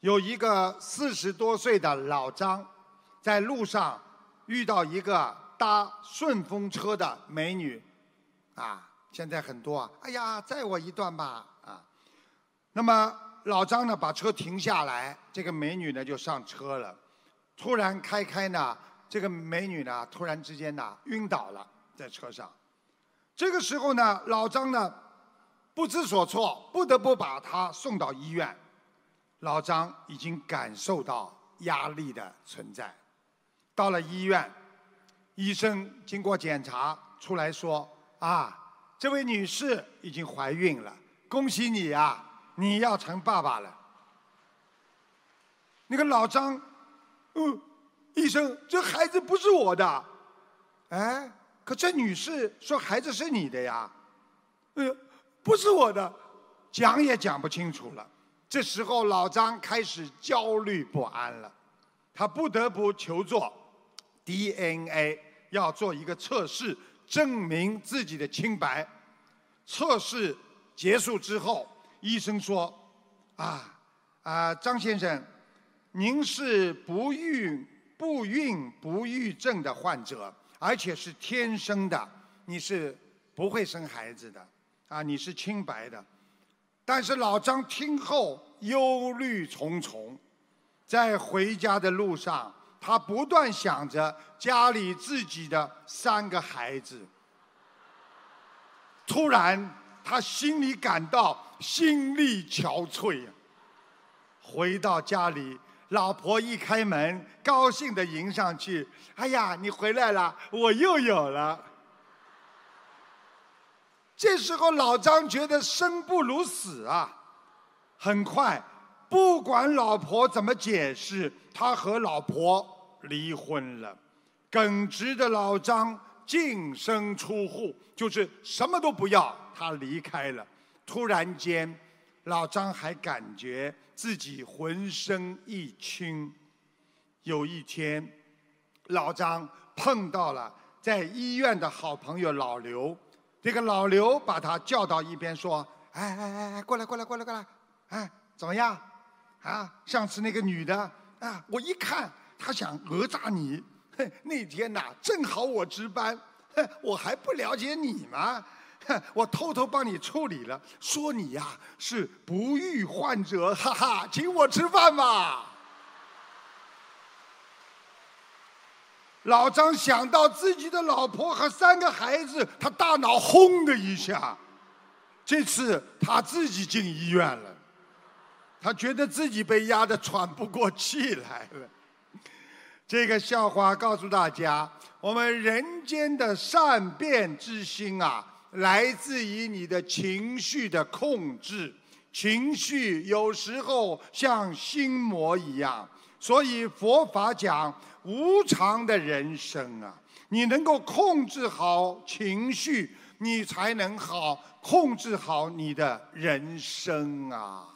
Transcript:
有一个四十多岁的老张，在路上遇到一个搭顺风车的美女，啊，现在很多啊，哎呀，载我一段吧，啊，那么老张呢，把车停下来，这个美女呢就上车了，突然开开呢，这个美女呢突然之间呢晕倒了在车上，这个时候呢，老张呢不知所措，不得不把她送到医院。老张已经感受到压力的存在，到了医院，医生经过检查出来说：“啊，这位女士已经怀孕了，恭喜你呀，你要成爸爸了。”那个老张，嗯，医生，这孩子不是我的，哎，可这女士说孩子是你的呀，哎呀，不是我的，讲也讲不清楚了。这时候，老张开始焦虑不安了，他不得不求助 DNA，要做一个测试，证明自己的清白。测试结束之后，医生说：“啊啊，张先生，您是不孕不孕不育症的患者，而且是天生的，你是不会生孩子的，啊，你是清白的。”但是老张听后忧虑重重，在回家的路上，他不断想着家里自己的三个孩子。突然，他心里感到心力憔悴。回到家里，老婆一开门，高兴地迎上去：“哎呀，你回来了，我又有了。”这时候，老张觉得生不如死啊！很快，不管老婆怎么解释，他和老婆离婚了。耿直的老张净身出户，就是什么都不要，他离开了。突然间，老张还感觉自己浑身一轻。有一天，老张碰到了在医院的好朋友老刘。这个老刘把他叫到一边说：“哎哎哎哎，过来过来过来过来，哎，怎么样？啊，上次那个女的啊，我一看她想讹诈你，哼，那天呐正好我值班，哼，我还不了解你吗？哼，我偷偷帮你处理了，说你呀是不育患者，哈哈，请我吃饭吧。”老张想到自己的老婆和三个孩子，他大脑轰的一下。这次他自己进医院了，他觉得自己被压得喘不过气来了。这个笑话告诉大家：我们人间的善变之心啊，来自于你的情绪的控制。情绪有时候像心魔一样，所以佛法讲。无常的人生啊，你能够控制好情绪，你才能好控制好你的人生啊。